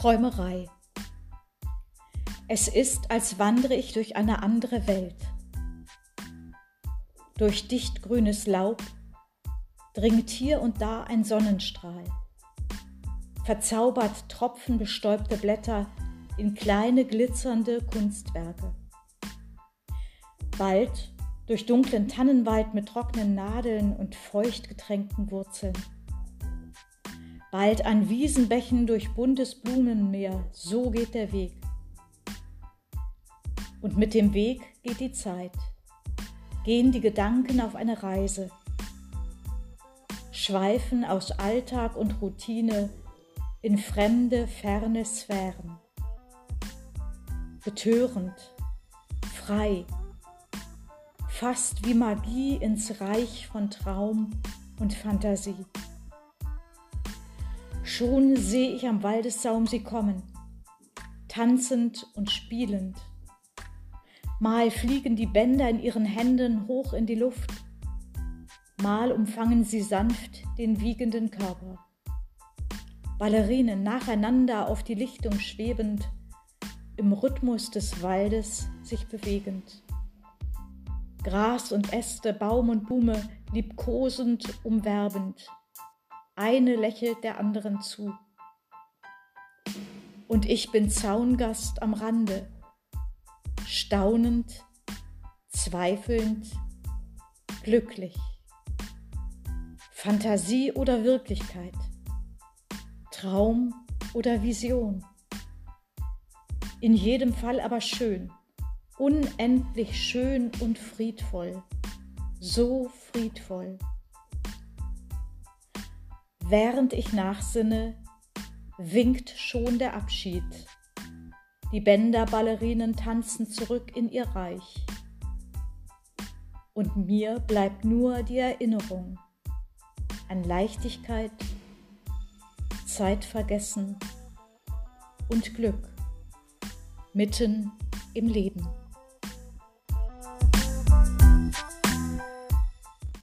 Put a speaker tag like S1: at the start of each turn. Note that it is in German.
S1: Träumerei. Es ist, als wandere ich durch eine andere Welt. Durch dichtgrünes Laub dringt hier und da ein Sonnenstrahl. Verzaubert tropfen bestäubte Blätter in kleine glitzernde Kunstwerke. Bald durch dunklen Tannenwald mit trockenen Nadeln und feucht getränkten Wurzeln bald an Wiesenbächen durch buntes Blumenmeer, so geht der Weg. Und mit dem Weg geht die Zeit, gehen die Gedanken auf eine Reise, schweifen aus Alltag und Routine in fremde, ferne Sphären. Betörend, frei, fast wie Magie ins Reich von Traum und Fantasie. Schon seh ich am Waldessaum sie kommen, tanzend und spielend. Mal fliegen die Bänder in ihren Händen hoch in die Luft, mal umfangen sie sanft den wiegenden Körper. Ballerinen nacheinander auf die Lichtung schwebend, im Rhythmus des Waldes sich bewegend. Gras und Äste, Baum und Blume liebkosend, umwerbend eine lächelt der anderen zu. Und ich bin Zaungast am Rande, staunend, zweifelnd, glücklich. Fantasie oder Wirklichkeit, Traum oder Vision. In jedem Fall aber schön, unendlich schön und friedvoll, so friedvoll. Während ich nachsinne, winkt schon der Abschied. Die Bänderballerinen tanzen zurück in ihr Reich. Und mir bleibt nur die Erinnerung an Leichtigkeit, Zeitvergessen und Glück mitten im Leben.